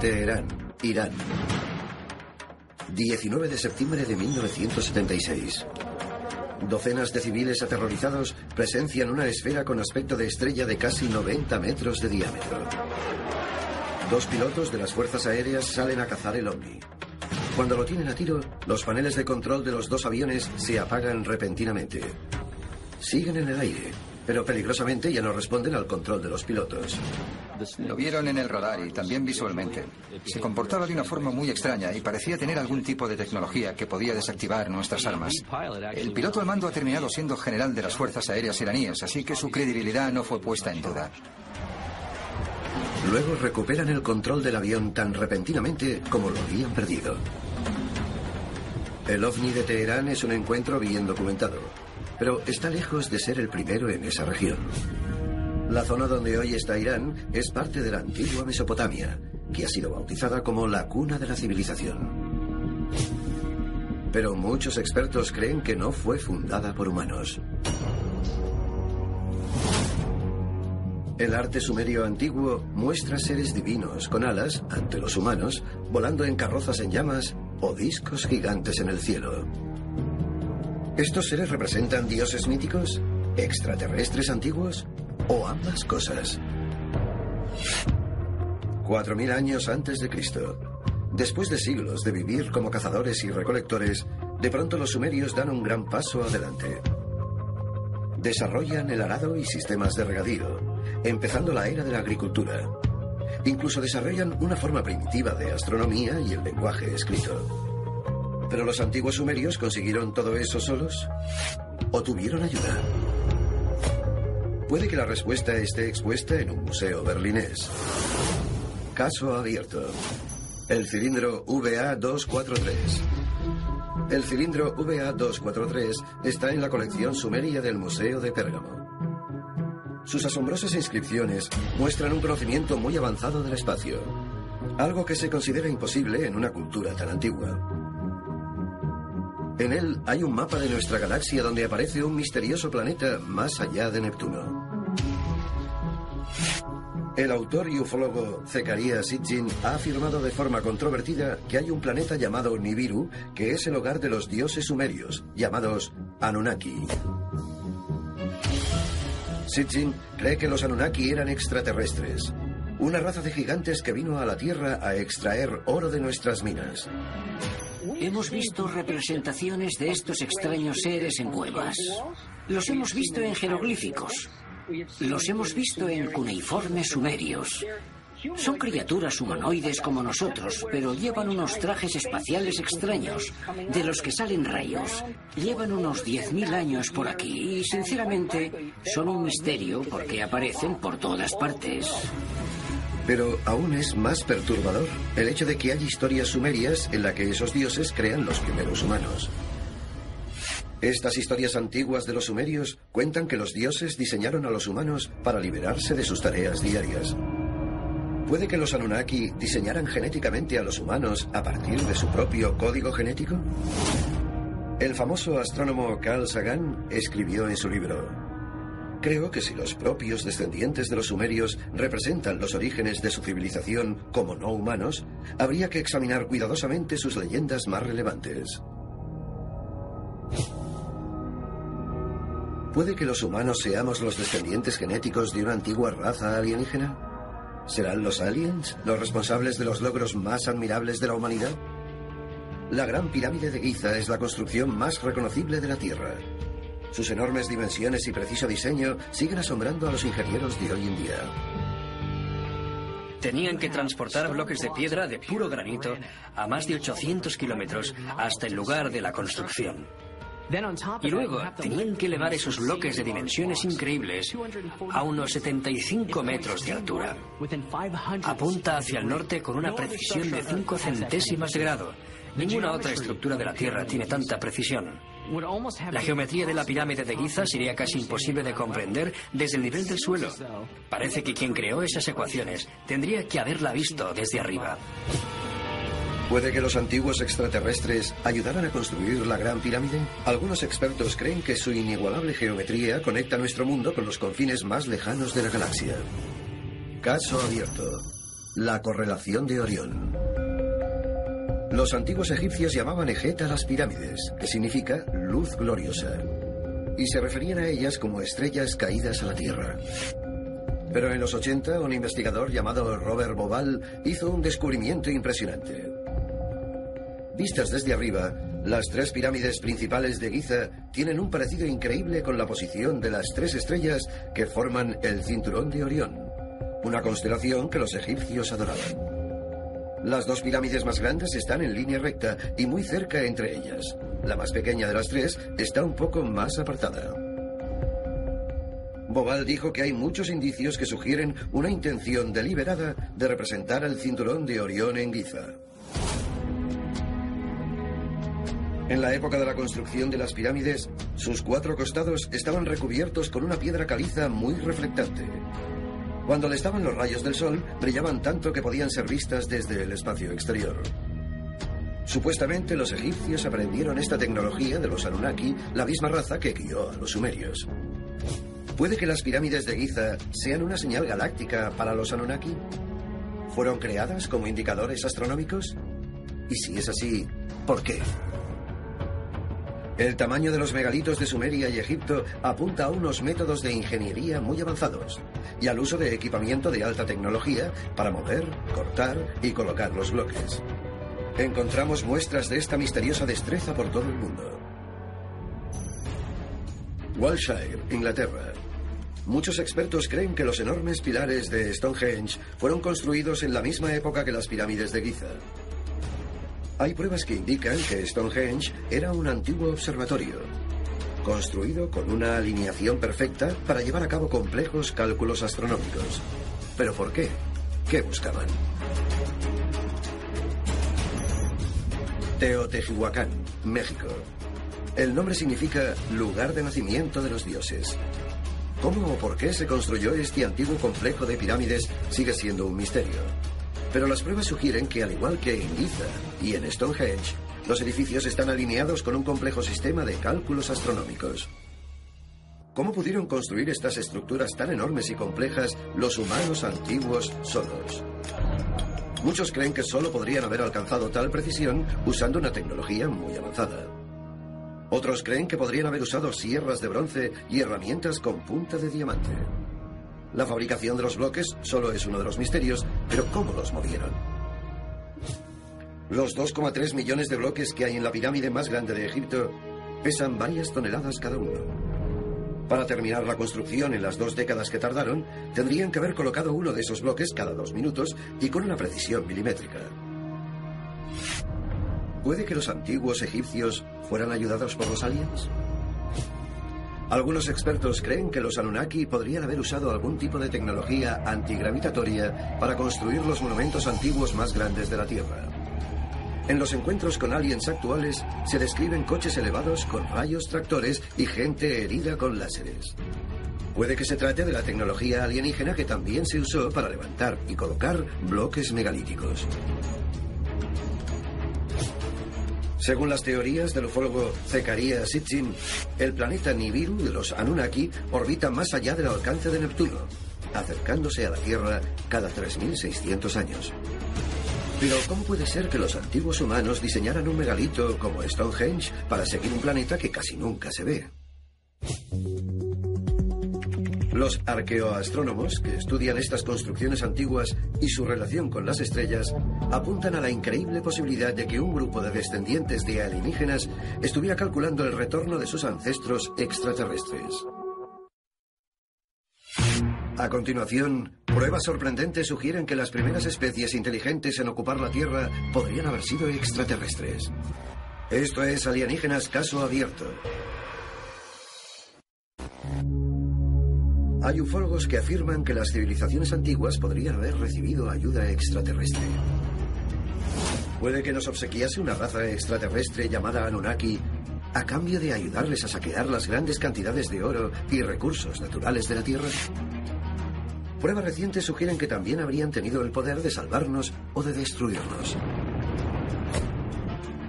Teherán, Irán. 19 de septiembre de 1976. Docenas de civiles aterrorizados presencian una esfera con aspecto de estrella de casi 90 metros de diámetro. Dos pilotos de las fuerzas aéreas salen a cazar el ovni. Cuando lo tienen a tiro, los paneles de control de los dos aviones se apagan repentinamente. Siguen en el aire, pero peligrosamente ya no responden al control de los pilotos. Lo vieron en el radar y también visualmente. Se comportaba de una forma muy extraña y parecía tener algún tipo de tecnología que podía desactivar nuestras armas. El piloto al mando ha terminado siendo general de las Fuerzas Aéreas iraníes, así que su credibilidad no fue puesta en duda. Luego recuperan el control del avión tan repentinamente como lo habían perdido. El ovni de Teherán es un encuentro bien documentado, pero está lejos de ser el primero en esa región. La zona donde hoy está Irán es parte de la antigua Mesopotamia, que ha sido bautizada como la cuna de la civilización. Pero muchos expertos creen que no fue fundada por humanos. El arte sumerio antiguo muestra seres divinos con alas ante los humanos, volando en carrozas en llamas o discos gigantes en el cielo. ¿Estos seres representan dioses míticos, extraterrestres antiguos o ambas cosas? Cuatro mil años antes de Cristo. Después de siglos de vivir como cazadores y recolectores, de pronto los sumerios dan un gran paso adelante. Desarrollan el arado y sistemas de regadío, empezando la era de la agricultura. Incluso desarrollan una forma primitiva de astronomía y el lenguaje escrito. ¿Pero los antiguos sumerios consiguieron todo eso solos? ¿O tuvieron ayuda? Puede que la respuesta esté expuesta en un museo berlinés. Caso abierto. El cilindro VA243. El cilindro VA243 está en la colección sumeria del Museo de Pérgamo. Sus asombrosas inscripciones muestran un conocimiento muy avanzado del espacio, algo que se considera imposible en una cultura tan antigua. En él hay un mapa de nuestra galaxia donde aparece un misterioso planeta más allá de Neptuno. El autor y ufólogo Zekaria Sitchin ha afirmado de forma controvertida que hay un planeta llamado Nibiru que es el hogar de los dioses sumerios, llamados Anunnaki. Sitchin cree que los Anunnaki eran extraterrestres, una raza de gigantes que vino a la Tierra a extraer oro de nuestras minas. Hemos visto representaciones de estos extraños seres en cuevas. Los hemos visto en jeroglíficos. Los hemos visto en cuneiformes sumerios. Son criaturas humanoides como nosotros, pero llevan unos trajes espaciales extraños, de los que salen rayos. Llevan unos 10.000 años por aquí y, sinceramente, son un misterio porque aparecen por todas partes. Pero aún es más perturbador el hecho de que hay historias sumerias en la que esos dioses crean los primeros humanos. Estas historias antiguas de los sumerios cuentan que los dioses diseñaron a los humanos para liberarse de sus tareas diarias. ¿Puede que los Anunnaki diseñaran genéticamente a los humanos a partir de su propio código genético? El famoso astrónomo Carl Sagan escribió en su libro, Creo que si los propios descendientes de los sumerios representan los orígenes de su civilización como no humanos, habría que examinar cuidadosamente sus leyendas más relevantes. ¿Puede que los humanos seamos los descendientes genéticos de una antigua raza alienígena? ¿Serán los aliens los responsables de los logros más admirables de la humanidad? La Gran Pirámide de Giza es la construcción más reconocible de la Tierra. Sus enormes dimensiones y preciso diseño siguen asombrando a los ingenieros de hoy en día. Tenían que transportar bloques de piedra de puro granito a más de 800 kilómetros hasta el lugar de la construcción. Y luego tenían que elevar esos bloques de dimensiones increíbles a unos 75 metros de altura. Apunta hacia el norte con una precisión de 5 centésimas de grado. Ninguna otra estructura de la Tierra tiene tanta precisión. La geometría de la pirámide de Giza sería casi imposible de comprender desde el nivel del suelo. Parece que quien creó esas ecuaciones tendría que haberla visto desde arriba. ¿Puede que los antiguos extraterrestres ayudaran a construir la Gran Pirámide? Algunos expertos creen que su inigualable geometría conecta nuestro mundo con los confines más lejanos de la galaxia. Caso abierto. La correlación de Orión. Los antiguos egipcios llamaban Ejet a las pirámides, que significa luz gloriosa, y se referían a ellas como estrellas caídas a la Tierra. Pero en los 80, un investigador llamado Robert Boval hizo un descubrimiento impresionante. Vistas desde arriba, las tres pirámides principales de Giza tienen un parecido increíble con la posición de las tres estrellas que forman el cinturón de Orión, una constelación que los egipcios adoraban. Las dos pirámides más grandes están en línea recta y muy cerca entre ellas. La más pequeña de las tres está un poco más apartada. Boval dijo que hay muchos indicios que sugieren una intención deliberada de representar el cinturón de Orión en Giza. En la época de la construcción de las pirámides, sus cuatro costados estaban recubiertos con una piedra caliza muy reflectante. Cuando le estaban los rayos del sol, brillaban tanto que podían ser vistas desde el espacio exterior. Supuestamente los egipcios aprendieron esta tecnología de los Anunnaki, la misma raza que guió a los sumerios. ¿Puede que las pirámides de Giza sean una señal galáctica para los Anunnaki? ¿Fueron creadas como indicadores astronómicos? Y si es así, ¿por qué? El tamaño de los megalitos de Sumeria y Egipto apunta a unos métodos de ingeniería muy avanzados y al uso de equipamiento de alta tecnología para mover, cortar y colocar los bloques. Encontramos muestras de esta misteriosa destreza por todo el mundo. Walshire, Inglaterra. Muchos expertos creen que los enormes pilares de Stonehenge fueron construidos en la misma época que las pirámides de Giza. Hay pruebas que indican que Stonehenge era un antiguo observatorio, construido con una alineación perfecta para llevar a cabo complejos cálculos astronómicos. ¿Pero por qué? ¿Qué buscaban? Teotihuacán, México. El nombre significa lugar de nacimiento de los dioses. ¿Cómo o por qué se construyó este antiguo complejo de pirámides sigue siendo un misterio? Pero las pruebas sugieren que, al igual que en Giza y en Stonehenge, los edificios están alineados con un complejo sistema de cálculos astronómicos. ¿Cómo pudieron construir estas estructuras tan enormes y complejas los humanos antiguos solos? Muchos creen que solo podrían haber alcanzado tal precisión usando una tecnología muy avanzada. Otros creen que podrían haber usado sierras de bronce y herramientas con punta de diamante. La fabricación de los bloques solo es uno de los misterios, pero ¿cómo los movieron? Los 2,3 millones de bloques que hay en la pirámide más grande de Egipto pesan varias toneladas cada uno. Para terminar la construcción en las dos décadas que tardaron, tendrían que haber colocado uno de esos bloques cada dos minutos y con una precisión milimétrica. ¿Puede que los antiguos egipcios fueran ayudados por los aliens? Algunos expertos creen que los Anunnaki podrían haber usado algún tipo de tecnología antigravitatoria para construir los monumentos antiguos más grandes de la Tierra. En los encuentros con aliens actuales se describen coches elevados con rayos tractores y gente herida con láseres. Puede que se trate de la tecnología alienígena que también se usó para levantar y colocar bloques megalíticos. Según las teorías del ufólogo Zekaria Sitchin, el planeta Nibiru de los Anunnaki orbita más allá del alcance de Neptuno, acercándose a la Tierra cada 3.600 años. Pero ¿cómo puede ser que los antiguos humanos diseñaran un megalito como Stonehenge para seguir un planeta que casi nunca se ve? Los arqueoastrónomos, que estudian estas construcciones antiguas y su relación con las estrellas, apuntan a la increíble posibilidad de que un grupo de descendientes de alienígenas estuviera calculando el retorno de sus ancestros extraterrestres. A continuación, pruebas sorprendentes sugieren que las primeras especies inteligentes en ocupar la Tierra podrían haber sido extraterrestres. Esto es Alienígenas Caso Abierto. Hay ufólogos que afirman que las civilizaciones antiguas podrían haber recibido ayuda extraterrestre. Puede que nos obsequiase una raza extraterrestre llamada Anunnaki a cambio de ayudarles a saquear las grandes cantidades de oro y recursos naturales de la Tierra. Pruebas recientes sugieren que también habrían tenido el poder de salvarnos o de destruirnos.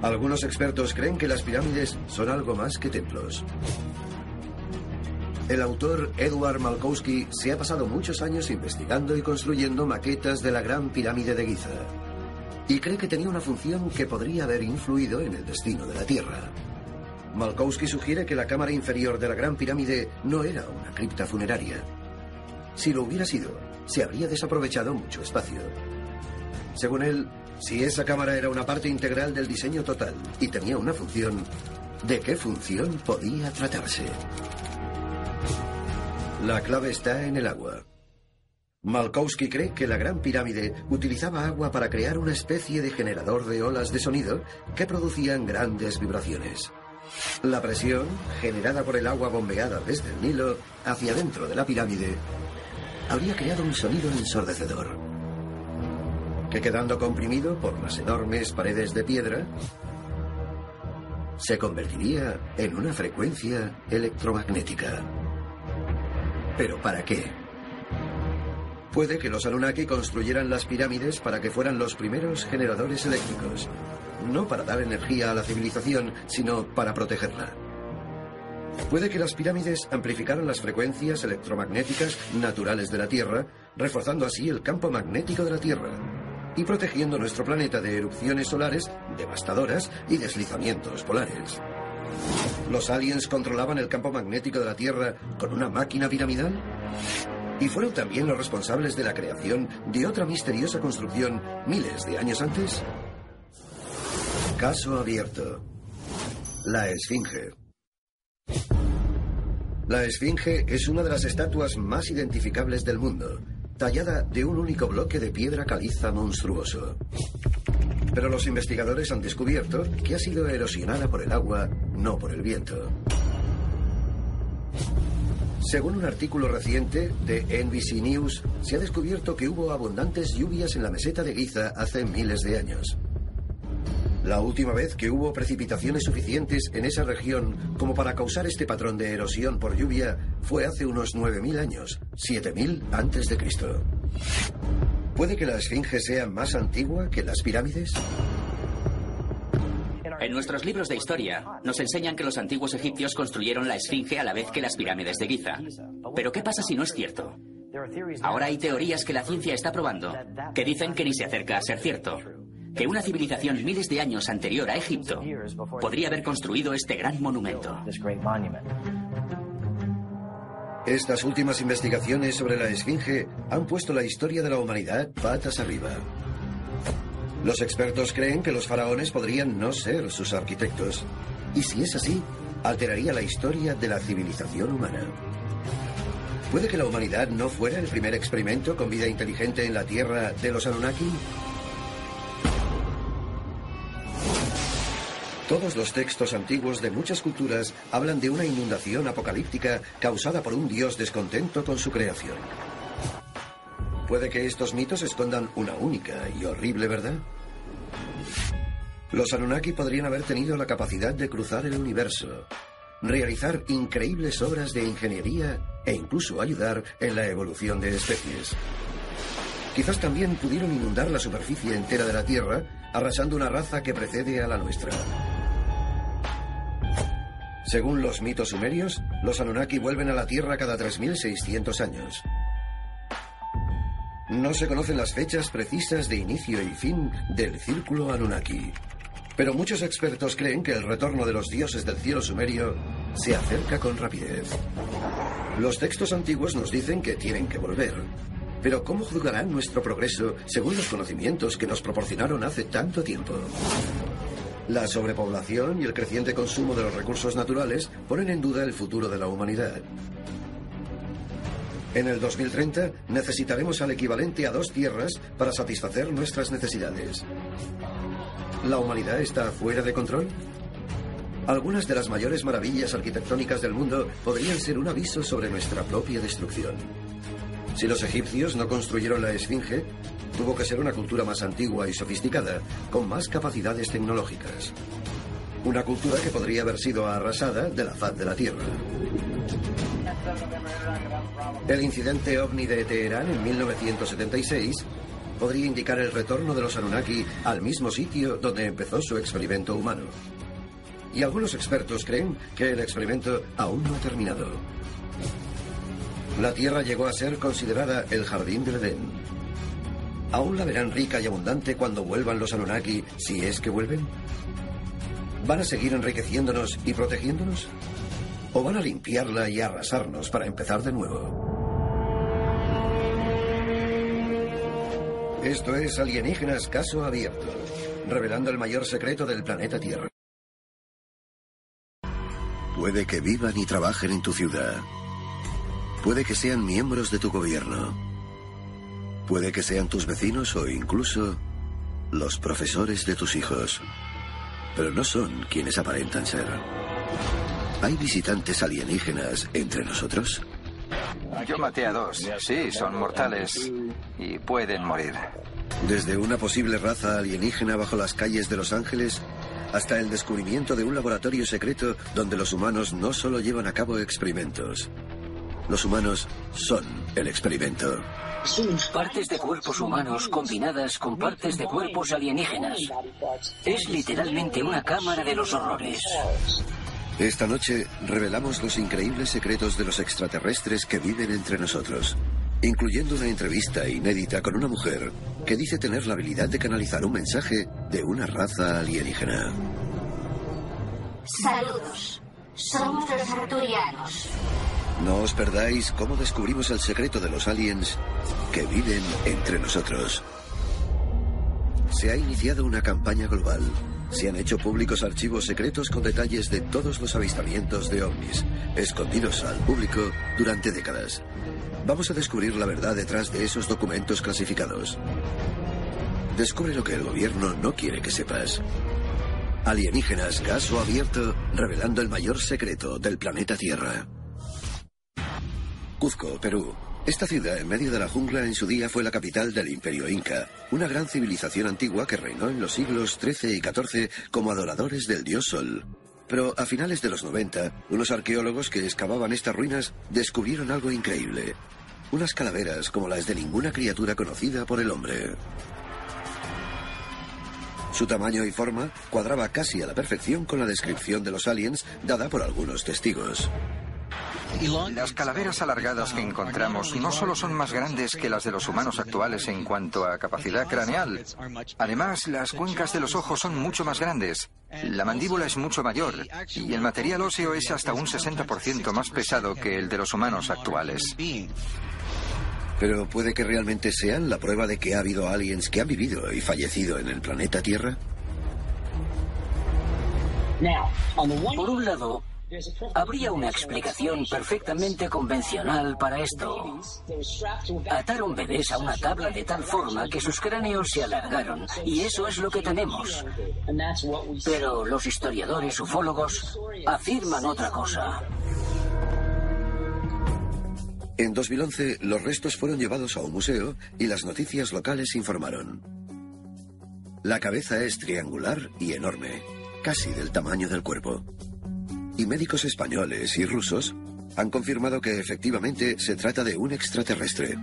Algunos expertos creen que las pirámides son algo más que templos. El autor Edward Malkowski se ha pasado muchos años investigando y construyendo maquetas de la Gran Pirámide de Giza. Y cree que tenía una función que podría haber influido en el destino de la Tierra. Malkowski sugiere que la cámara inferior de la Gran Pirámide no era una cripta funeraria. Si lo hubiera sido, se habría desaprovechado mucho espacio. Según él, si esa cámara era una parte integral del diseño total y tenía una función, ¿de qué función podía tratarse? La clave está en el agua. Malkowski cree que la Gran Pirámide utilizaba agua para crear una especie de generador de olas de sonido que producían grandes vibraciones. La presión, generada por el agua bombeada desde el Nilo hacia dentro de la pirámide, habría creado un sonido ensordecedor, que quedando comprimido por las enormes paredes de piedra, se convertiría en una frecuencia electromagnética. ¿Pero para qué? Puede que los Anunnaki construyeran las pirámides para que fueran los primeros generadores eléctricos, no para dar energía a la civilización, sino para protegerla. Puede que las pirámides amplificaran las frecuencias electromagnéticas naturales de la Tierra, reforzando así el campo magnético de la Tierra y protegiendo nuestro planeta de erupciones solares devastadoras y deslizamientos polares. ¿Los aliens controlaban el campo magnético de la Tierra con una máquina piramidal? ¿Y fueron también los responsables de la creación de otra misteriosa construcción miles de años antes? Caso abierto. La Esfinge. La Esfinge es una de las estatuas más identificables del mundo, tallada de un único bloque de piedra caliza monstruoso. Pero los investigadores han descubierto que ha sido erosionada por el agua, no por el viento. Según un artículo reciente de NBC News, se ha descubierto que hubo abundantes lluvias en la meseta de Giza hace miles de años. La última vez que hubo precipitaciones suficientes en esa región como para causar este patrón de erosión por lluvia fue hace unos 9.000 años, 7.000 antes de Cristo. ¿Puede que la Esfinge sea más antigua que las pirámides? En nuestros libros de historia nos enseñan que los antiguos egipcios construyeron la Esfinge a la vez que las pirámides de Giza. Pero ¿qué pasa si no es cierto? Ahora hay teorías que la ciencia está probando que dicen que ni se acerca a ser cierto que una civilización miles de años anterior a Egipto podría haber construido este gran monumento. Estas últimas investigaciones sobre la Esfinge han puesto la historia de la humanidad patas arriba. Los expertos creen que los faraones podrían no ser sus arquitectos. Y si es así, alteraría la historia de la civilización humana. ¿Puede que la humanidad no fuera el primer experimento con vida inteligente en la Tierra de los Anunnaki? Todos los textos antiguos de muchas culturas hablan de una inundación apocalíptica causada por un dios descontento con su creación. Puede que estos mitos escondan una única y horrible verdad. Los Anunnaki podrían haber tenido la capacidad de cruzar el universo, realizar increíbles obras de ingeniería e incluso ayudar en la evolución de especies. Quizás también pudieron inundar la superficie entera de la Tierra, arrasando una raza que precede a la nuestra. Según los mitos sumerios, los Anunnaki vuelven a la Tierra cada 3.600 años. No se conocen las fechas precisas de inicio y fin del círculo Anunnaki. Pero muchos expertos creen que el retorno de los dioses del cielo sumerio se acerca con rapidez. Los textos antiguos nos dicen que tienen que volver. Pero ¿cómo juzgarán nuestro progreso según los conocimientos que nos proporcionaron hace tanto tiempo? La sobrepoblación y el creciente consumo de los recursos naturales ponen en duda el futuro de la humanidad. En el 2030 necesitaremos al equivalente a dos tierras para satisfacer nuestras necesidades. ¿La humanidad está fuera de control? Algunas de las mayores maravillas arquitectónicas del mundo podrían ser un aviso sobre nuestra propia destrucción. Si los egipcios no construyeron la Esfinge, tuvo que ser una cultura más antigua y sofisticada, con más capacidades tecnológicas. Una cultura que podría haber sido arrasada de la faz de la Tierra. El incidente ovni de Teherán en 1976 podría indicar el retorno de los Anunnaki al mismo sitio donde empezó su experimento humano. Y algunos expertos creen que el experimento aún no ha terminado. La Tierra llegó a ser considerada el jardín del Edén. ¿Aún la verán rica y abundante cuando vuelvan los Anunnaki, si es que vuelven? ¿Van a seguir enriqueciéndonos y protegiéndonos? ¿O van a limpiarla y arrasarnos para empezar de nuevo? Esto es Alienígenas Caso Abierto, revelando el mayor secreto del planeta Tierra. Puede que vivan y trabajen en tu ciudad. Puede que sean miembros de tu gobierno. Puede que sean tus vecinos o incluso los profesores de tus hijos. Pero no son quienes aparentan ser. ¿Hay visitantes alienígenas entre nosotros? Yo maté a dos. Sí, son mortales y pueden morir. Desde una posible raza alienígena bajo las calles de Los Ángeles hasta el descubrimiento de un laboratorio secreto donde los humanos no solo llevan a cabo experimentos. Los humanos son el experimento. Partes de cuerpos humanos combinadas con partes de cuerpos alienígenas. Es literalmente una cámara de los horrores. Esta noche revelamos los increíbles secretos de los extraterrestres que viven entre nosotros, incluyendo una entrevista inédita con una mujer que dice tener la habilidad de canalizar un mensaje de una raza alienígena. Saludos. Somos los arturianos. No os perdáis cómo descubrimos el secreto de los aliens que viven entre nosotros. Se ha iniciado una campaña global se han hecho públicos archivos secretos con detalles de todos los avistamientos de ovnis, escondidos al público durante décadas. Vamos a descubrir la verdad detrás de esos documentos clasificados. Descubre lo que el gobierno no quiere que sepas. Alienígenas, caso abierto, revelando el mayor secreto del planeta Tierra. Cuzco, Perú, esta ciudad, en medio de la jungla, en su día fue la capital del Imperio Inca, una gran civilización antigua que reinó en los siglos XIII y XIV como adoradores del dios Sol. Pero a finales de los 90, unos arqueólogos que excavaban estas ruinas descubrieron algo increíble. Unas calaveras como las de ninguna criatura conocida por el hombre. Su tamaño y forma cuadraba casi a la perfección con la descripción de los aliens dada por algunos testigos. Las calaveras alargadas que encontramos no solo son más grandes que las de los humanos actuales en cuanto a capacidad craneal, además las cuencas de los ojos son mucho más grandes, la mandíbula es mucho mayor y el material óseo es hasta un 60% más pesado que el de los humanos actuales. Pero puede que realmente sean la prueba de que ha habido aliens que han vivido y fallecido en el planeta Tierra. Por un lado, Habría una explicación perfectamente convencional para esto. Ataron bebés a una tabla de tal forma que sus cráneos se alargaron, y eso es lo que tenemos. Pero los historiadores ufólogos afirman otra cosa. En 2011, los restos fueron llevados a un museo y las noticias locales informaron. La cabeza es triangular y enorme, casi del tamaño del cuerpo y médicos españoles y rusos han confirmado que efectivamente se trata de un extraterrestre.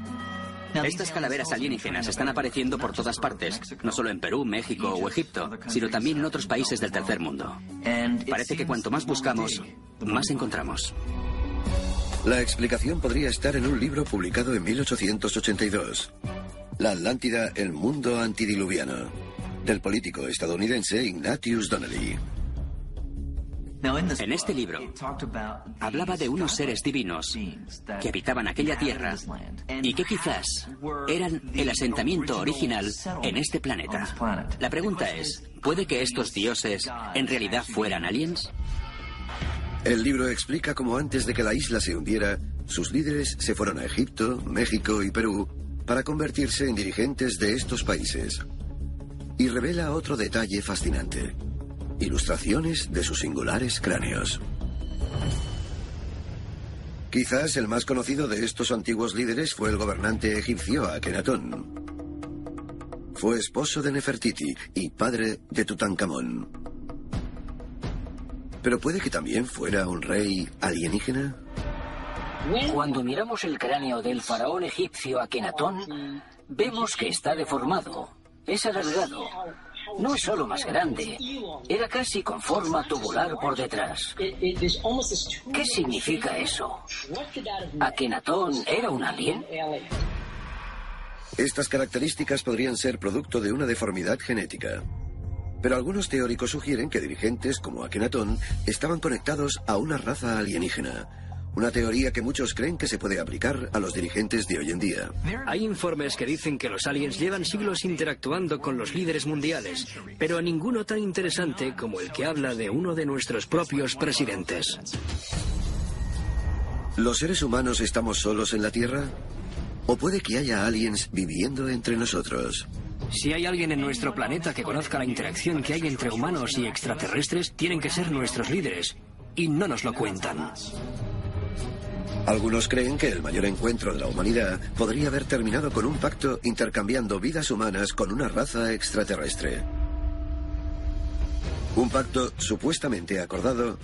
Estas calaveras alienígenas están apareciendo por todas partes, no solo en Perú, México o Egipto, sino también en otros países del tercer mundo. Parece que cuanto más buscamos, más encontramos. La explicación podría estar en un libro publicado en 1882. La Atlántida, el mundo antidiluviano, del político estadounidense Ignatius Donnelly. En este libro hablaba de unos seres divinos que habitaban aquella tierra y que quizás eran el asentamiento original en este planeta. La pregunta es, ¿puede que estos dioses en realidad fueran aliens? El libro explica cómo antes de que la isla se hundiera, sus líderes se fueron a Egipto, México y Perú para convertirse en dirigentes de estos países. Y revela otro detalle fascinante ilustraciones de sus singulares cráneos. Quizás el más conocido de estos antiguos líderes fue el gobernante egipcio Akenatón. Fue esposo de Nefertiti y padre de Tutankamón. Pero puede que también fuera un rey alienígena. Cuando miramos el cráneo del faraón egipcio Akenatón, vemos que está deformado, es alargado No es solo más grande, era casi con forma tubular por detrás. ¿Qué significa eso? ¿Akenatón era un alien? Estas características podrían ser producto de una deformidad genética. Pero algunos teóricos sugieren que dirigentes como Akenatón estaban conectados a una raza alienígena, una teoría que muchos creen que se puede aplicar a los dirigentes de hoy en día. Hay informes que dicen que los aliens llevan siglos interactuando con los líderes mundiales, pero ninguno tan interesante como el que habla de uno de nuestros propios presidentes. ¿Los seres humanos estamos solos en la Tierra? ¿O puede que haya aliens viviendo entre nosotros? Si hay alguien en nuestro planeta que conozca la interacción que hay entre humanos y extraterrestres, tienen que ser nuestros líderes. Y no nos lo cuentan. Algunos creen que el mayor encuentro de la humanidad podría haber terminado con un pacto intercambiando vidas humanas con una raza extraterrestre. Un pacto supuestamente acordado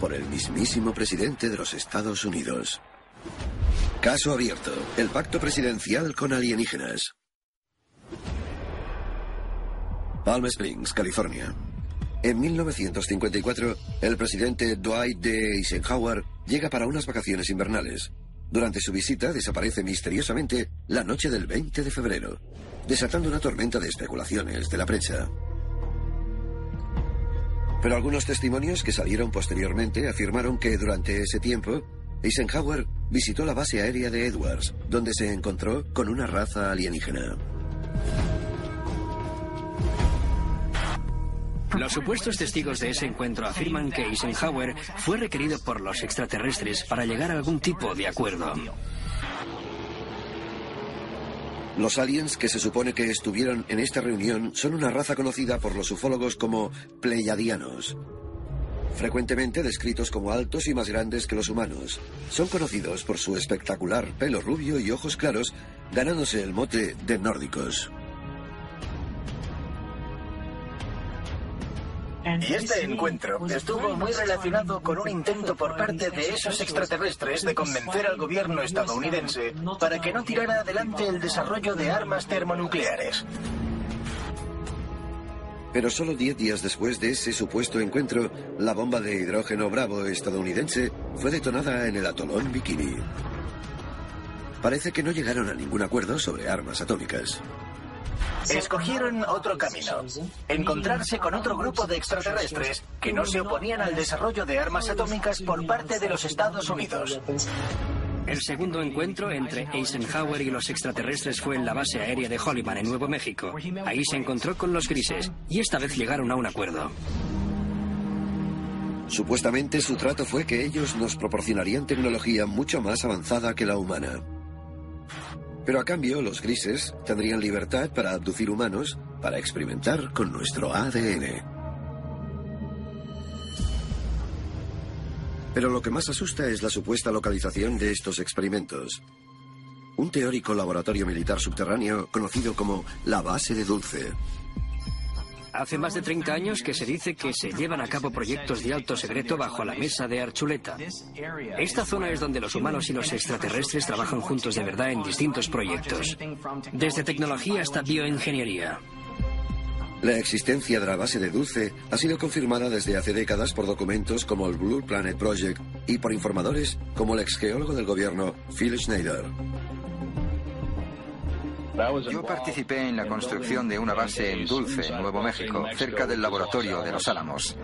por el mismísimo presidente de los Estados Unidos. Caso abierto. El pacto presidencial con alienígenas. Palm Springs, California. En 1954, el presidente Dwight D. Eisenhower llega para unas vacaciones invernales. Durante su visita desaparece misteriosamente la noche del 20 de febrero, desatando una tormenta de especulaciones de la prensa. Pero algunos testimonios que salieron posteriormente afirmaron que durante ese tiempo, Eisenhower visitó la base aérea de Edwards, donde se encontró con una raza alienígena. Los supuestos testigos de ese encuentro afirman que Eisenhower fue requerido por los extraterrestres para llegar a algún tipo de acuerdo. Los aliens que se supone que estuvieron en esta reunión son una raza conocida por los ufólogos como pleiadianos. Frecuentemente descritos como altos y más grandes que los humanos, son conocidos por su espectacular pelo rubio y ojos claros, ganándose el mote de nórdicos. Y este encuentro estuvo muy relacionado con un intento por parte de esos extraterrestres de convencer al gobierno estadounidense para que no tirara adelante el desarrollo de armas termonucleares. Pero solo diez días después de ese supuesto encuentro, la bomba de hidrógeno Bravo estadounidense fue detonada en el atolón Bikini. Parece que no llegaron a ningún acuerdo sobre armas atómicas. Escogieron otro camino, encontrarse con otro grupo de extraterrestres que no se oponían al desarrollo de armas atómicas por parte de los Estados Unidos. El segundo encuentro entre Eisenhower y los extraterrestres fue en la base aérea de Holliman, en Nuevo México. Ahí se encontró con los grises y esta vez llegaron a un acuerdo. Supuestamente su trato fue que ellos nos proporcionarían tecnología mucho más avanzada que la humana. Pero a cambio, los grises tendrían libertad para abducir humanos para experimentar con nuestro ADN. Pero lo que más asusta es la supuesta localización de estos experimentos. Un teórico laboratorio militar subterráneo conocido como la base de Dulce Hace más de 30 años que se dice que se llevan a cabo proyectos de alto secreto bajo la mesa de Archuleta. Esta zona es donde los humanos y los extraterrestres trabajan juntos de verdad en distintos proyectos, desde tecnología hasta bioingeniería. La existencia de la base de Dulce ha sido confirmada desde hace décadas por documentos como el Blue Planet Project y por informadores como el ex geólogo del gobierno Phil Schneider. Yo participé en la construcción de una base en Dulce, Nuevo México, cerca del laboratorio de Los Álamos.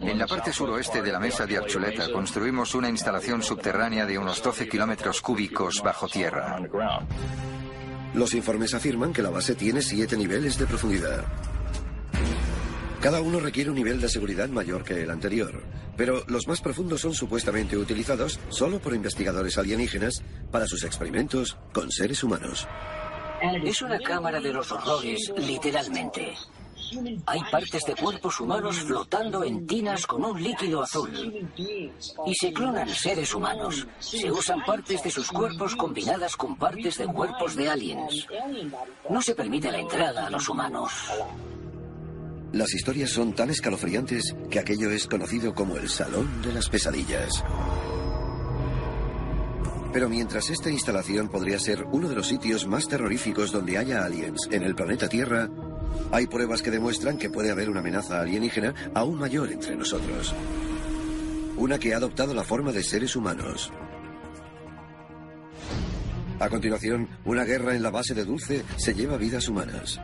En la parte suroeste de la mesa de Archuleta construimos una instalación subterránea de unos 12 kilómetros cúbicos bajo tierra. Los informes afirman que la base tiene siete niveles de profundidad. Cada uno requiere un nivel de seguridad mayor que el anterior, pero los más profundos son supuestamente utilizados solo por investigadores alienígenas para sus experimentos con seres humanos. Es una cámara de los horrores, literalmente. Hay partes de cuerpos humanos flotando en tinas con un líquido azul. Y se clonan seres humanos. Se usan partes de sus cuerpos combinadas con partes de cuerpos de aliens. No se permite la entrada a los humanos. Las historias son tan escalofriantes que aquello es conocido como el Salón de las Pesadillas. Pero mientras esta instalación podría ser uno de los sitios más terroríficos donde haya aliens en el planeta Tierra, Hay pruebas que demuestran que puede haber una amenaza alienígena aún mayor entre nosotros. Una que ha adoptado la forma de seres humanos. A continuación, una guerra en la base de Dulce se lleva vidas humanas.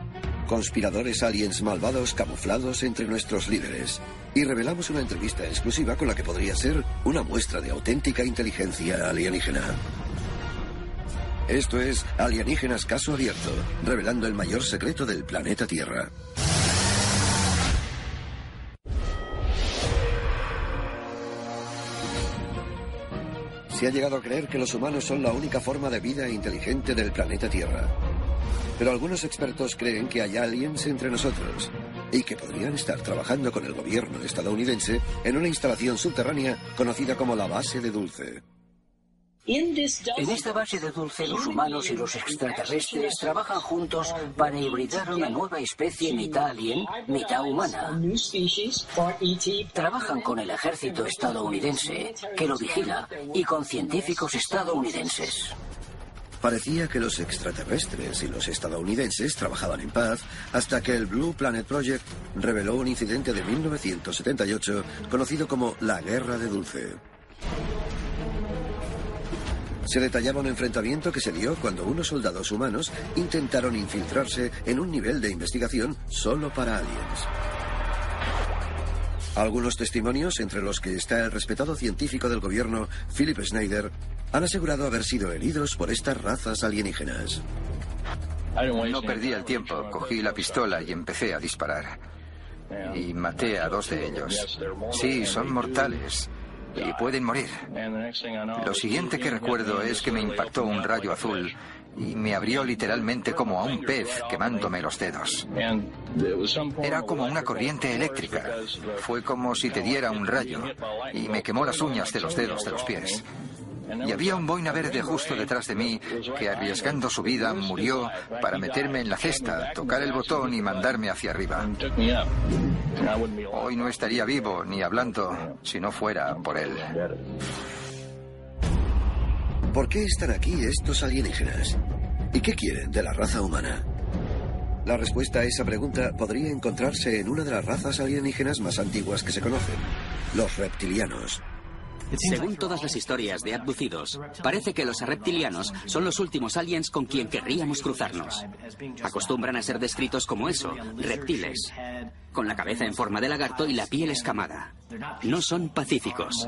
Conspiradores aliens malvados camuflados entre nuestros líderes. Y revelamos una entrevista exclusiva con la que podría ser una muestra de auténtica inteligencia alienígena. Esto es Alienígenas Caso Abierto, revelando el mayor secreto del planeta Tierra. Se ha llegado a creer que los humanos son la única forma de vida inteligente del planeta Tierra. Pero algunos expertos creen que hay aliens entre nosotros y que podrían estar trabajando con el gobierno estadounidense en una instalación subterránea conocida como la base de Dulce. En esta base de dulce, los humanos y los extraterrestres trabajan juntos para hibridar una nueva especie mitad alien, mitad humana. Trabajan con el ejército estadounidense, que lo vigila, y con científicos estadounidenses. Parecía que los extraterrestres y los estadounidenses trabajaban en paz hasta que el Blue Planet Project reveló un incidente de 1978 conocido como la Guerra de Dulce. Se detallaba un enfrentamiento que se dio cuando unos soldados humanos intentaron infiltrarse en un nivel de investigación solo para aliens. Algunos testimonios, entre los que está el respetado científico del gobierno, Philip Schneider, han asegurado haber sido heridos por estas razas alienígenas. No perdí el tiempo, cogí la pistola y empecé a disparar. Y maté a dos de ellos. Sí, son mortales y pueden morir. Lo siguiente que recuerdo es que me impactó un rayo azul y me abrió literalmente como a un pez quemándome los dedos. Era como una corriente eléctrica. Fue como si te diera un rayo y me quemó las uñas de los dedos de los pies. Y había un boina verde justo detrás de mí que arriesgando su vida murió para meterme en la cesta, tocar el botón y mandarme hacia arriba. Hoy no estaría vivo ni hablando si no fuera por él. ¿Por qué están aquí estos alienígenas? ¿Y qué quieren de la raza humana? La respuesta a esa pregunta podría encontrarse en una de las razas alienígenas más antiguas que se conocen, los reptilianos. Según todas las historias de abducidos, parece que los reptilianos son los últimos aliens con quien querríamos cruzarnos. Acostumbran a ser descritos como eso, reptiles, con la cabeza en forma de lagarto y la piel escamada. No son pacíficos.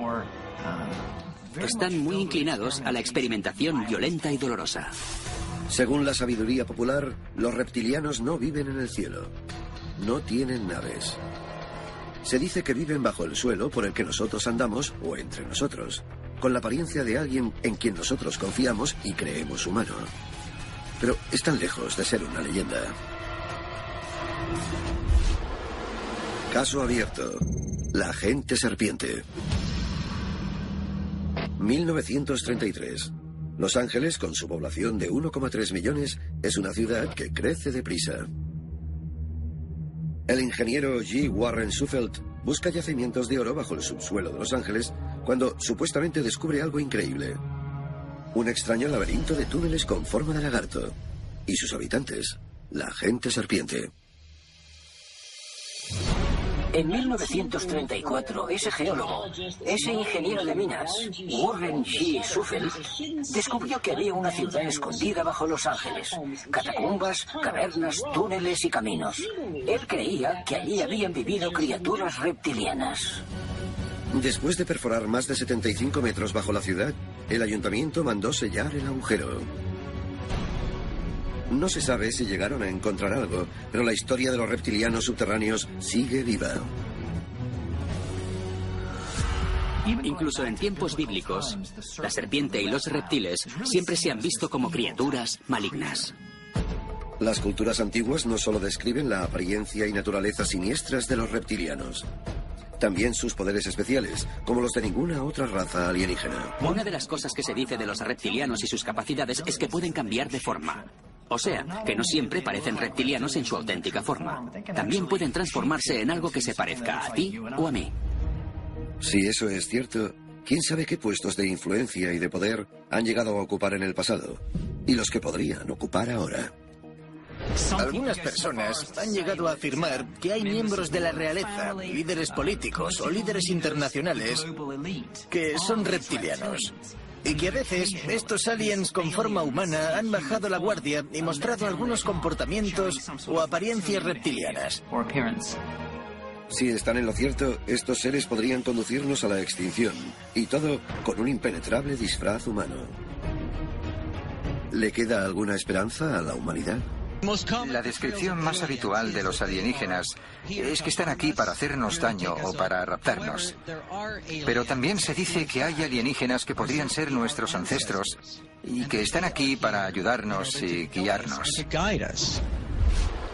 Están muy inclinados a la experimentación violenta y dolorosa. Según la sabiduría popular, los reptilianos no viven en el cielo. No tienen naves. Se dice que viven bajo el suelo por el que nosotros andamos o entre nosotros, con la apariencia de alguien en quien nosotros confiamos y creemos humano. Pero están lejos de ser una leyenda. Caso abierto. La agente serpiente. 1933. Los Ángeles, con su población de 1,3 millones, es una ciudad que crece deprisa. El ingeniero G. Warren Sufelt busca yacimientos de oro bajo el subsuelo de Los Ángeles cuando supuestamente descubre algo increíble. Un extraño laberinto de túneles con forma de lagarto. Y sus habitantes, la gente serpiente. En 1934, ese geólogo, ese ingeniero de minas, Warren G. Suffel, descubrió que había una ciudad escondida bajo Los Ángeles. Catacumbas, cavernas, túneles y caminos. Él creía que allí habían vivido criaturas reptilianas. Después de perforar más de 75 metros bajo la ciudad, el ayuntamiento mandó sellar el agujero. No se sabe si llegaron a encontrar algo, pero la historia de los reptilianos subterráneos sigue viva. Incluso en tiempos bíblicos, la serpiente y los reptiles siempre se han visto como criaturas malignas. Las culturas antiguas no solo describen la apariencia y naturaleza siniestras de los reptilianos, también sus poderes especiales, como los de ninguna otra raza alienígena. Una de las cosas que se dice de los reptilianos y sus capacidades es que pueden cambiar de forma. O sea, que no siempre parecen reptilianos en su auténtica forma. También pueden transformarse en algo que se parezca a ti o a mí. Si eso es cierto, ¿quién sabe qué puestos de influencia y de poder han llegado a ocupar en el pasado? Y los que podrían ocupar ahora. Algunas personas han llegado a afirmar que hay miembros de la realeza, líderes políticos o líderes internacionales que son reptilianos. Y que a veces estos aliens con forma humana han bajado la guardia y mostrado algunos comportamientos o apariencias reptilianas. Si están en lo cierto, estos seres podrían conducirnos a la extinción, y todo con un impenetrable disfraz humano. ¿Le queda alguna esperanza a la humanidad? La descripción más habitual de los alienígenas es que están aquí para hacernos daño o para raptarnos. Pero también se dice que hay alienígenas que podrían ser nuestros ancestros y que están aquí para ayudarnos y guiarnos.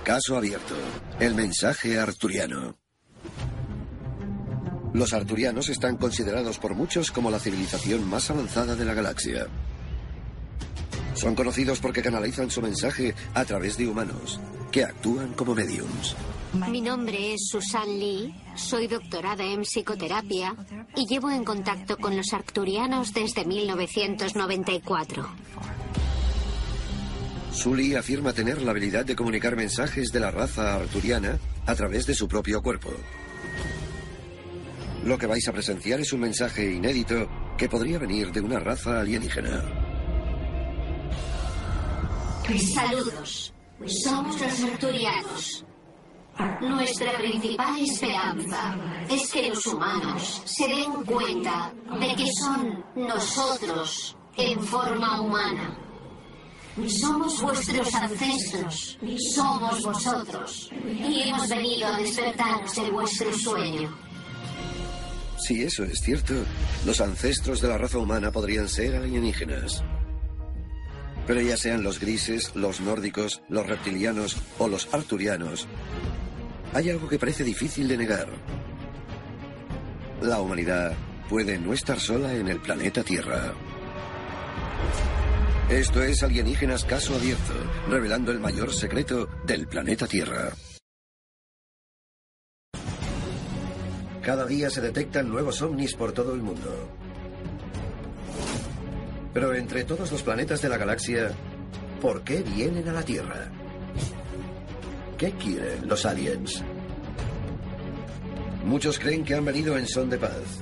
Caso abierto. El mensaje arturiano. Los arturianos están considerados por muchos como la civilización más avanzada de la galaxia. Son conocidos porque canalizan su mensaje a través de humanos, que actúan como mediums. Mi nombre es Susan Lee, soy doctorada en psicoterapia y llevo en contacto con los arturianos desde 1994. Sully afirma tener la habilidad de comunicar mensajes de la raza arturiana a través de su propio cuerpo. Lo que vais a presenciar es un mensaje inédito que podría venir de una raza alienígena. Saludos. Somos los arturianos. Nuestra principal esperanza es que los humanos se den cuenta de que son nosotros en forma humana. Somos vuestros ancestros, somos vosotros, y hemos venido a despertaros de vuestro sueño. Si eso es cierto, los ancestros de la raza humana podrían ser alienígenas. Pero ya sean los grises, los nórdicos, los reptilianos o los arturianos, hay algo que parece difícil de negar. La humanidad puede no estar sola en el planeta Tierra. Esto es Alienígenas Caso Abierto, revelando el mayor secreto del planeta Tierra. Cada día se detectan nuevos ovnis por todo el mundo. Pero entre todos los planetas de la galaxia, ¿por qué vienen a la Tierra? ¿Qué quieren los aliens? Muchos creen que han venido en son de paz.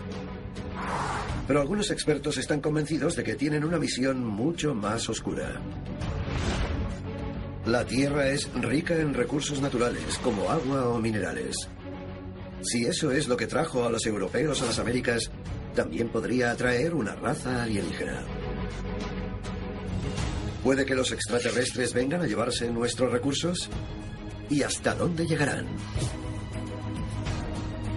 Pero algunos expertos están convencidos de que tienen una visión mucho más oscura. La Tierra es rica en recursos naturales, como agua o minerales. Si eso es lo que trajo a los europeos a las Américas, también podría atraer una raza alienígena. ¿Puede que los extraterrestres vengan a llevarse nuestros recursos? ¿Y hasta dónde llegarán?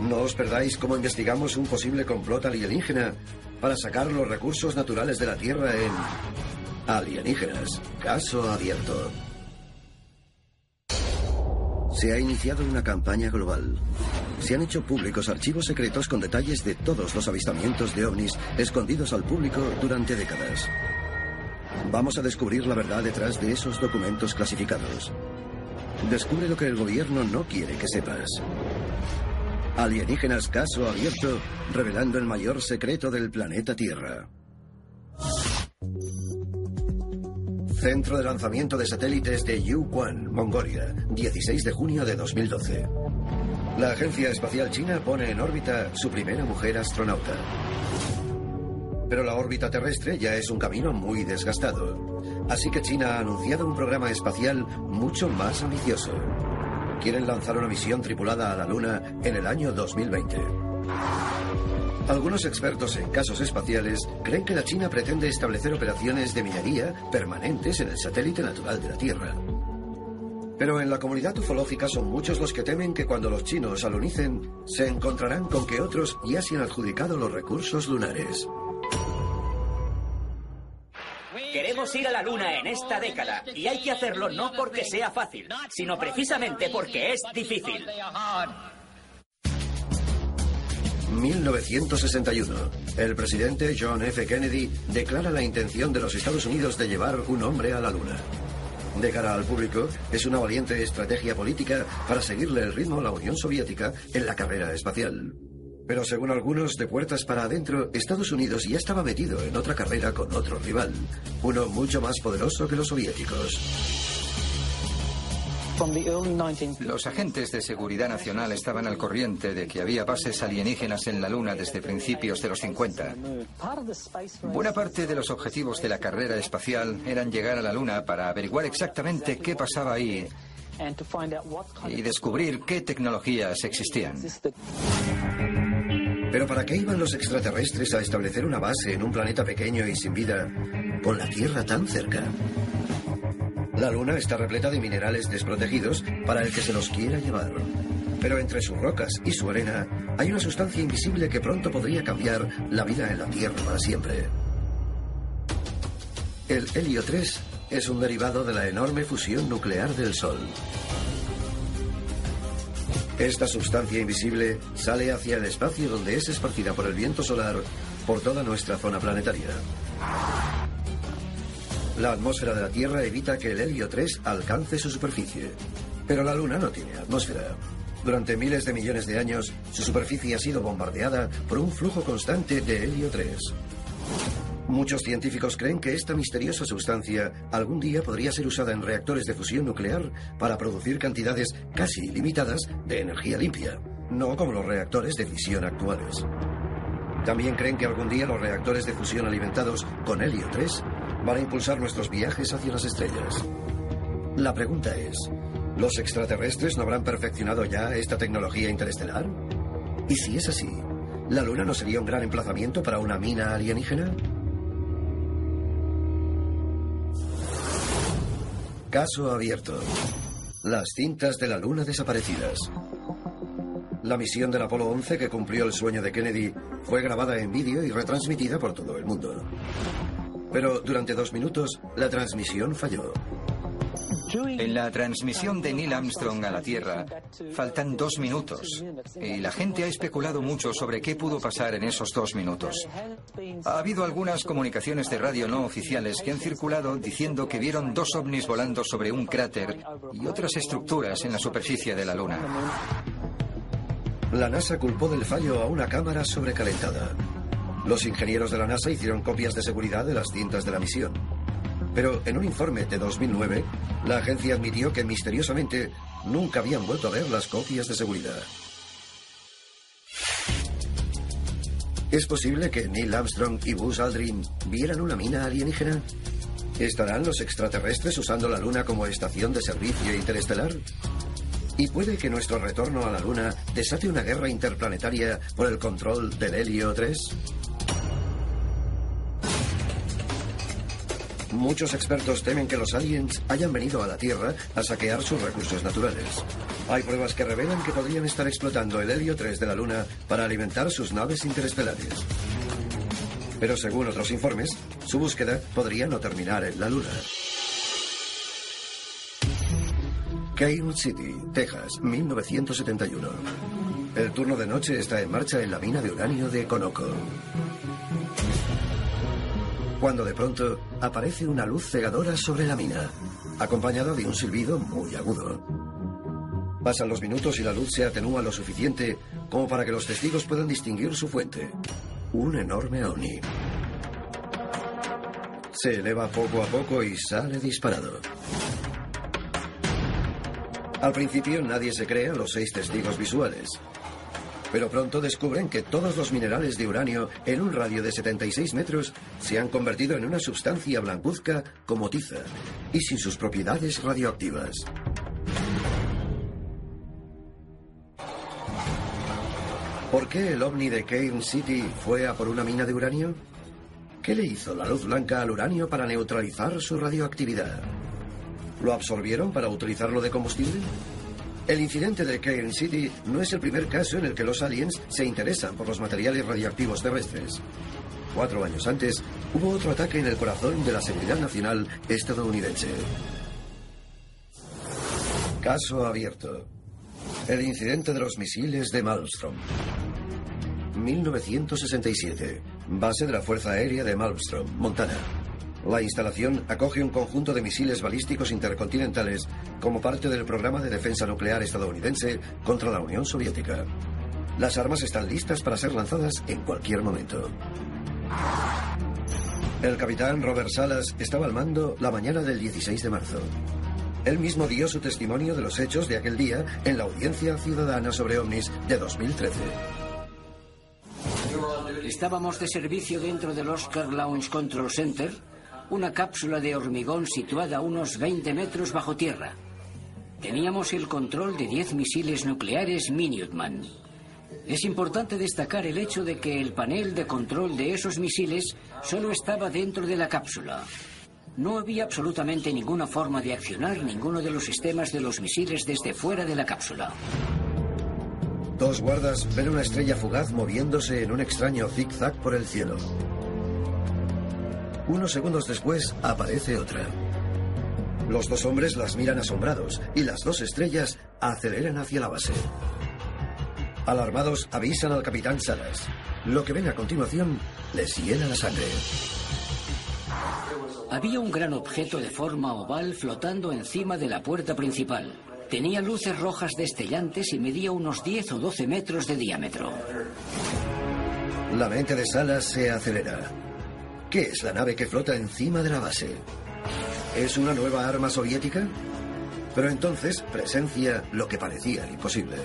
No os perdáis cómo investigamos un posible complot alienígena para sacar los recursos naturales de la Tierra en Alienígenas, caso abierto. Se ha iniciado una campaña global. Se han hecho públicos archivos secretos con detalles de todos los avistamientos de ovnis escondidos al público durante décadas. Vamos a descubrir la verdad detrás de esos documentos clasificados. Descubre lo que el gobierno no quiere que sepas. Alienígenas caso abierto, revelando el mayor secreto del planeta Tierra. Centro de lanzamiento de satélites de Yuquan, Mongolia, 16 de junio de 2012. La Agencia Espacial China pone en órbita su primera mujer astronauta. Pero la órbita terrestre ya es un camino muy desgastado. Así que China ha anunciado un programa espacial mucho más ambicioso. Quieren lanzar una misión tripulada a la Luna en el año 2020. Algunos expertos en casos espaciales creen que la China pretende establecer operaciones de minería permanentes en el satélite natural de la Tierra. Pero en la comunidad ufológica son muchos los que temen que cuando los chinos alunicen, se encontrarán con que otros ya se han adjudicado los recursos lunares. Queremos ir a la Luna en esta década y hay que hacerlo no porque sea fácil, sino precisamente porque es difícil. 1961. El presidente John F. Kennedy declara la intención de los Estados Unidos de llevar un hombre a la Luna. De cara al público, es una valiente estrategia política para seguirle el ritmo a la Unión Soviética en la carrera espacial. Pero según algunos, de puertas para adentro, Estados Unidos ya estaba metido en otra carrera con otro rival, uno mucho más poderoso que los soviéticos. Los agentes de seguridad nacional estaban al corriente de que había bases alienígenas en la Luna desde principios de los 50. Buena parte de los objetivos de la carrera espacial eran llegar a la Luna para averiguar exactamente qué pasaba ahí y descubrir qué tecnologías existían. Pero ¿para qué iban los extraterrestres a establecer una base en un planeta pequeño y sin vida con la Tierra tan cerca? La Luna está repleta de minerales desprotegidos para el que se los quiera llevar. Pero entre sus rocas y su arena hay una sustancia invisible que pronto podría cambiar la vida en la Tierra para siempre. El helio 3 es un derivado de la enorme fusión nuclear del Sol. Esta sustancia invisible sale hacia el espacio donde es esparcida por el viento solar por toda nuestra zona planetaria. La atmósfera de la Tierra evita que el helio 3 alcance su superficie. Pero la Luna no tiene atmósfera. Durante miles de millones de años, su superficie ha sido bombardeada por un flujo constante de helio 3. Muchos científicos creen que esta misteriosa sustancia algún día podría ser usada en reactores de fusión nuclear para producir cantidades casi ilimitadas de energía limpia, no como los reactores de fisión actuales. También creen que algún día los reactores de fusión alimentados con helio 3 van a impulsar nuestros viajes hacia las estrellas. La pregunta es, ¿los extraterrestres no habrán perfeccionado ya esta tecnología interestelar? Y si es así, ¿la Luna no sería un gran emplazamiento para una mina alienígena? Caso abierto. Las cintas de la Luna desaparecidas. La misión del Apolo 11 que cumplió el sueño de Kennedy fue grabada en vídeo y retransmitida por todo el mundo. Pero durante dos minutos la transmisión falló. En la transmisión de Neil Armstrong a la Tierra faltan dos minutos y la gente ha especulado mucho sobre qué pudo pasar en esos dos minutos. Ha habido algunas comunicaciones de radio no oficiales que han circulado diciendo que vieron dos ovnis volando sobre un cráter y otras estructuras en la superficie de la Luna. La NASA culpó del fallo a una cámara sobrecalentada. Los ingenieros de la NASA hicieron copias de seguridad de las cintas de la misión. Pero en un informe de 2009, la agencia admitió que misteriosamente nunca habían vuelto a ver las copias de seguridad. ¿Es posible que Neil Armstrong y Buzz Aldrin vieran una mina alienígena? ¿Estarán los extraterrestres usando la Luna como estación de servicio interestelar? ¿Y puede que nuestro retorno a la Luna desate una guerra interplanetaria por el control del helio 3? Muchos expertos temen que los aliens hayan venido a la Tierra a saquear sus recursos naturales. Hay pruebas que revelan que podrían estar explotando el helio 3 de la Luna para alimentar sus naves interestelares. Pero según otros informes, su búsqueda podría no terminar en la Luna. Cairo City, Texas, 1971. El turno de noche está en marcha en la mina de uranio de Conoco cuando de pronto aparece una luz cegadora sobre la mina, acompañada de un silbido muy agudo. Pasan los minutos y la luz se atenúa lo suficiente como para que los testigos puedan distinguir su fuente, un enorme ovni. Se eleva poco a poco y sale disparado. Al principio nadie se cree a los seis testigos visuales, pero pronto descubren que todos los minerales de uranio en un radio de 76 metros se han convertido en una sustancia blancuzca como tiza y sin sus propiedades radioactivas. ¿Por qué el ovni de Cairn City fue a por una mina de uranio? ¿Qué le hizo la luz blanca al uranio para neutralizar su radioactividad? ¿Lo absorbieron para utilizarlo de combustible? El incidente de Cairn City no es el primer caso en el que los aliens se interesan por los materiales radioactivos terrestres. Cuatro años antes, hubo otro ataque en el corazón de la seguridad nacional estadounidense. Caso abierto. El incidente de los misiles de Malmstrom. 1967. Base de la Fuerza Aérea de Malmstrom, Montana. La instalación acoge un conjunto de misiles balísticos intercontinentales como parte del programa de defensa nuclear estadounidense contra la Unión Soviética. Las armas están listas para ser lanzadas en cualquier momento. El capitán Robert Salas estaba al mando la mañana del 16 de marzo. Él mismo dio su testimonio de los hechos de aquel día en la audiencia ciudadana sobre ovnis de 2013. Estábamos de servicio dentro del Oscar Launch Control Center, una cápsula de hormigón situada a unos 20 metros bajo tierra. Teníamos el control de 10 misiles nucleares Minuteman. Es importante destacar el hecho de que el panel de control de esos misiles solo estaba dentro de la cápsula. No había absolutamente ninguna forma de accionar ninguno de los sistemas de los misiles desde fuera de la cápsula. Dos guardas ven una estrella fugaz moviéndose en un extraño zigzag por el cielo. Unos segundos después aparece otra. Los dos hombres las miran asombrados y las dos estrellas aceleran hacia la base. Alarmados, avisan al capitán Salas. Lo que ven a continuación les hiela la sangre. Había un gran objeto de forma oval flotando encima de la puerta principal. Tenía luces rojas destellantes y medía unos 10 o 12 metros de diámetro. La mente de Salas se acelera. ¿Qué es la nave que flota encima de la base? ¿Es una nueva arma soviética? Pero entonces presencia lo que parecía imposible.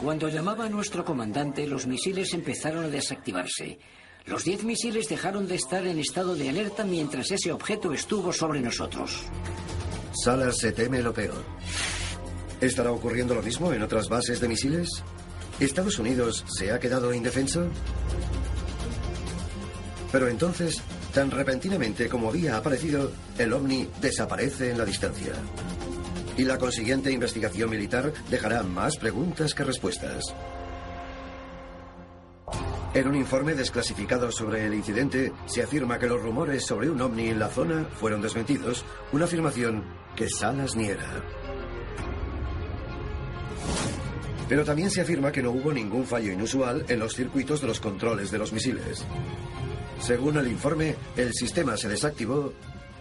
Cuando llamaba a nuestro comandante, los misiles empezaron a desactivarse. Los 10 misiles dejaron de estar en estado de alerta mientras ese objeto estuvo sobre nosotros. Salas se teme lo peor. ¿Estará ocurriendo lo mismo en otras bases de misiles? ¿Estados Unidos se ha quedado indefenso? Pero entonces, tan repentinamente como había aparecido, el ovni desaparece en la distancia. Y la consiguiente investigación militar dejará más preguntas que respuestas. En un informe desclasificado sobre el incidente, se afirma que los rumores sobre un ovni en la zona fueron desmentidos, una afirmación que Salas niega. Pero también se afirma que no hubo ningún fallo inusual en los circuitos de los controles de los misiles. Según el informe, el sistema se desactivó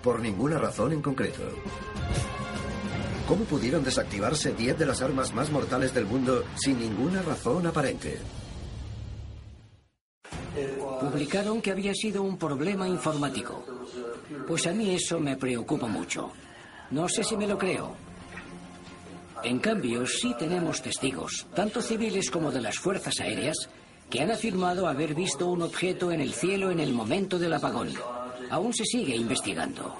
por ninguna razón en concreto. ¿Cómo pudieron desactivarse 10 de las armas más mortales del mundo sin ninguna razón aparente? Publicaron que había sido un problema informático. Pues a mí eso me preocupa mucho. No sé si me lo creo. En cambio, sí tenemos testigos, tanto civiles como de las fuerzas aéreas, que han afirmado haber visto un objeto en el cielo en el momento del apagón. Aún se sigue investigando.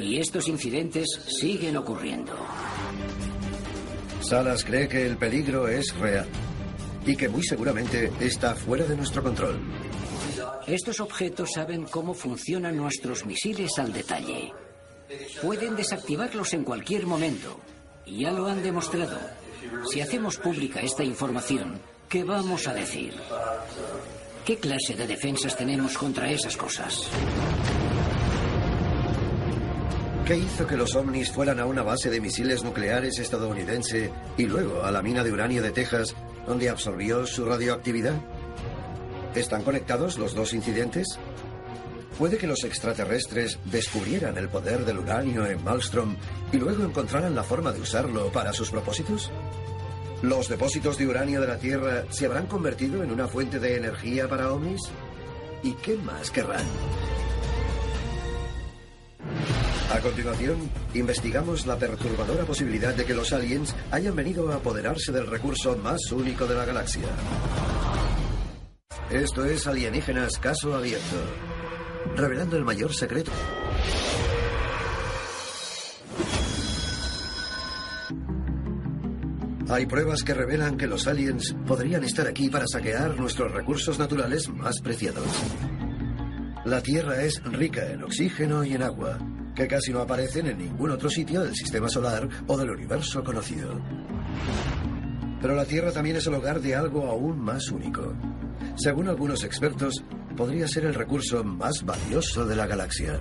Y estos incidentes siguen ocurriendo. Salas cree que el peligro es real y que muy seguramente está fuera de nuestro control. Estos objetos saben cómo funcionan nuestros misiles al detalle. Pueden desactivarlos en cualquier momento. Y ya lo han demostrado. Si hacemos pública esta información, ¿qué vamos a decir? ¿Qué clase de defensas tenemos contra esas cosas? ¿Qué hizo que los ovnis fueran a una base de misiles nucleares estadounidense y luego a la mina de uranio de Texas, donde absorbió su radioactividad? ¿Están conectados los dos incidentes? ¿Puede que los extraterrestres descubrieran el poder del uranio en Malmstrom y luego encontraran la forma de usarlo para sus propósitos? ¿Los depósitos de uranio de la Tierra se habrán convertido en una fuente de energía para ovnis? ¿Y qué más querrán? A continuación, investigamos la perturbadora posibilidad de que los aliens hayan venido a apoderarse del recurso más único de la galaxia. Esto es Alienígenas Caso Abierto, revelando el mayor secreto. Hay pruebas que revelan que los aliens podrían estar aquí para saquear nuestros recursos naturales más preciados. La Tierra es rica en oxígeno y en agua, que casi no aparecen en ningún otro sitio del sistema solar o del universo conocido. Pero la Tierra también es el hogar de algo aún más único. Según algunos expertos, podría ser el recurso más valioso de la galaxia.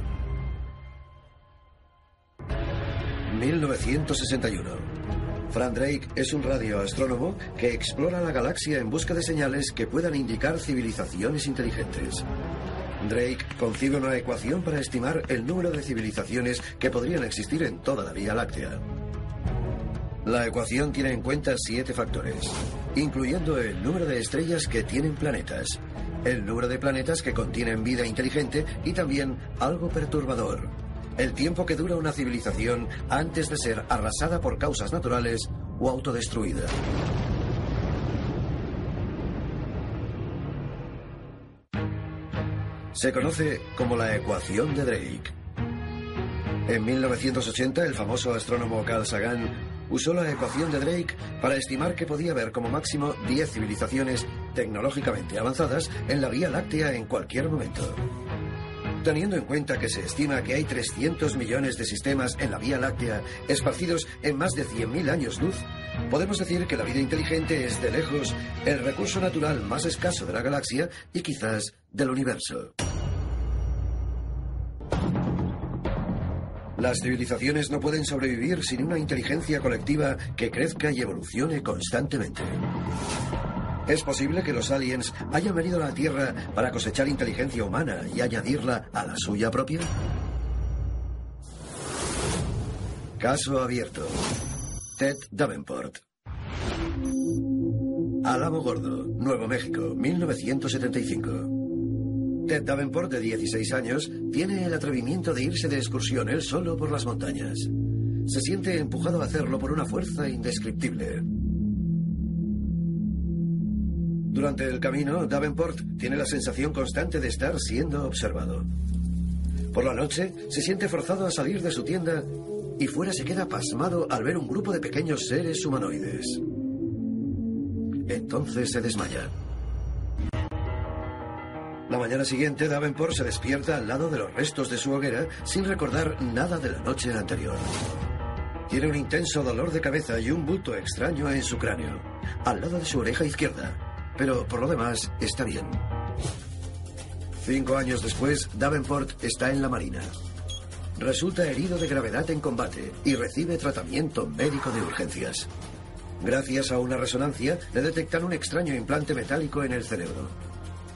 1961. Fran Drake es un radioastrónomo que explora la galaxia en busca de señales que puedan indicar civilizaciones inteligentes. Drake concibe una ecuación para estimar el número de civilizaciones que podrían existir en toda la Vía Láctea. La ecuación tiene en cuenta siete factores, incluyendo el número de estrellas que tienen planetas, el número de planetas que contienen vida inteligente y también algo perturbador, el tiempo que dura una civilización antes de ser arrasada por causas naturales o autodestruida. Se conoce como la ecuación de Drake. En 1980, el famoso astrónomo Carl Sagan usó la ecuación de Drake para estimar que podía haber como máximo 10 civilizaciones tecnológicamente avanzadas en la Vía Láctea en cualquier momento. Teniendo en cuenta que se estima que hay 300 millones de sistemas en la Vía Láctea esparcidos en más de 100.000 años luz, podemos decir que la vida inteligente es de lejos el recurso natural más escaso de la galaxia y quizás del universo. Las civilizaciones no pueden sobrevivir sin una inteligencia colectiva que crezca y evolucione constantemente. ¿Es posible que los aliens hayan venido a la Tierra para cosechar inteligencia humana y añadirla a la suya propia? Caso abierto. Ted Davenport. Álamo Gordo, Nuevo México, 1975. Ted Davenport, de 16 años, tiene el atrevimiento de irse de excursión él solo por las montañas. Se siente empujado a hacerlo por una fuerza indescriptible. Durante el camino, Davenport tiene la sensación constante de estar siendo observado. Por la noche, se siente forzado a salir de su tienda y fuera se queda pasmado al ver un grupo de pequeños seres humanoides. Entonces se desmaya. La mañana siguiente, Davenport se despierta al lado de los restos de su hoguera sin recordar nada de la noche anterior. Tiene un intenso dolor de cabeza y un bulto extraño en su cráneo, al lado de su oreja izquierda pero por lo demás está bien. Cinco años después, Davenport está en la Marina. Resulta herido de gravedad en combate y recibe tratamiento médico de urgencias. Gracias a una resonancia, le detectan un extraño implante metálico en el cerebro.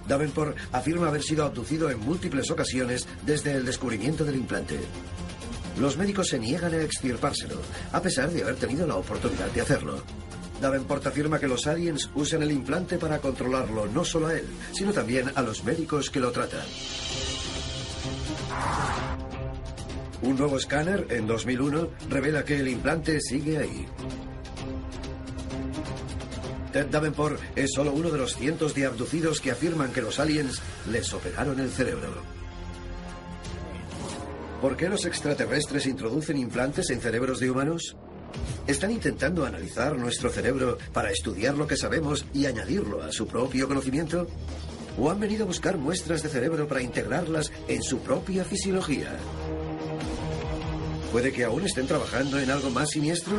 Davenport afirma haber sido abducido en múltiples ocasiones desde el descubrimiento del implante. Los médicos se niegan a extirpárselo, a pesar de haber tenido la oportunidad de hacerlo. Davenport afirma que los aliens usan el implante para controlarlo no solo a él, sino también a los médicos que lo tratan. Un nuevo escáner, en 2001, revela que el implante sigue ahí. Ted Davenport es solo uno de los cientos de abducidos que afirman que los aliens les operaron el cerebro. ¿Por qué los extraterrestres introducen implantes en cerebros de humanos? ¿Están intentando analizar nuestro cerebro para estudiar lo que sabemos y añadirlo a su propio conocimiento? ¿O han venido a buscar muestras de cerebro para integrarlas en su propia fisiología? ¿Puede que aún estén trabajando en algo más siniestro?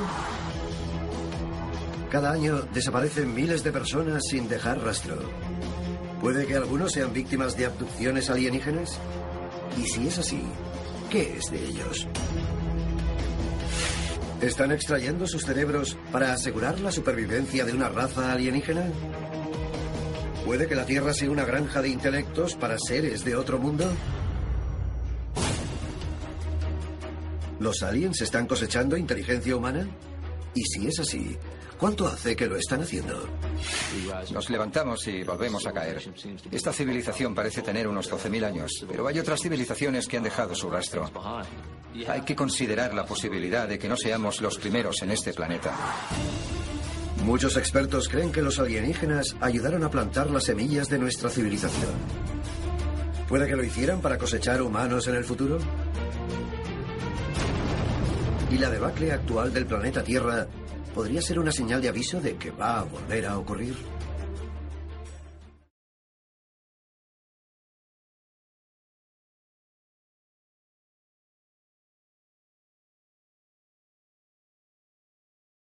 Cada año desaparecen miles de personas sin dejar rastro. ¿Puede que algunos sean víctimas de abducciones alienígenas? Y si es así, ¿qué es de ellos? ¿Están extrayendo sus cerebros para asegurar la supervivencia de una raza alienígena? ¿Puede que la Tierra sea una granja de intelectos para seres de otro mundo? ¿Los aliens están cosechando inteligencia humana? Y si es así, ¿cuánto hace que lo están haciendo? Nos levantamos y volvemos a caer. Esta civilización parece tener unos 12.000 años, pero hay otras civilizaciones que han dejado su rastro. Hay que considerar la posibilidad de que no seamos los primeros en este planeta. Muchos expertos creen que los alienígenas ayudaron a plantar las semillas de nuestra civilización. ¿Puede que lo hicieran para cosechar humanos en el futuro? ¿Y la debacle actual del planeta Tierra podría ser una señal de aviso de que va a volver a ocurrir?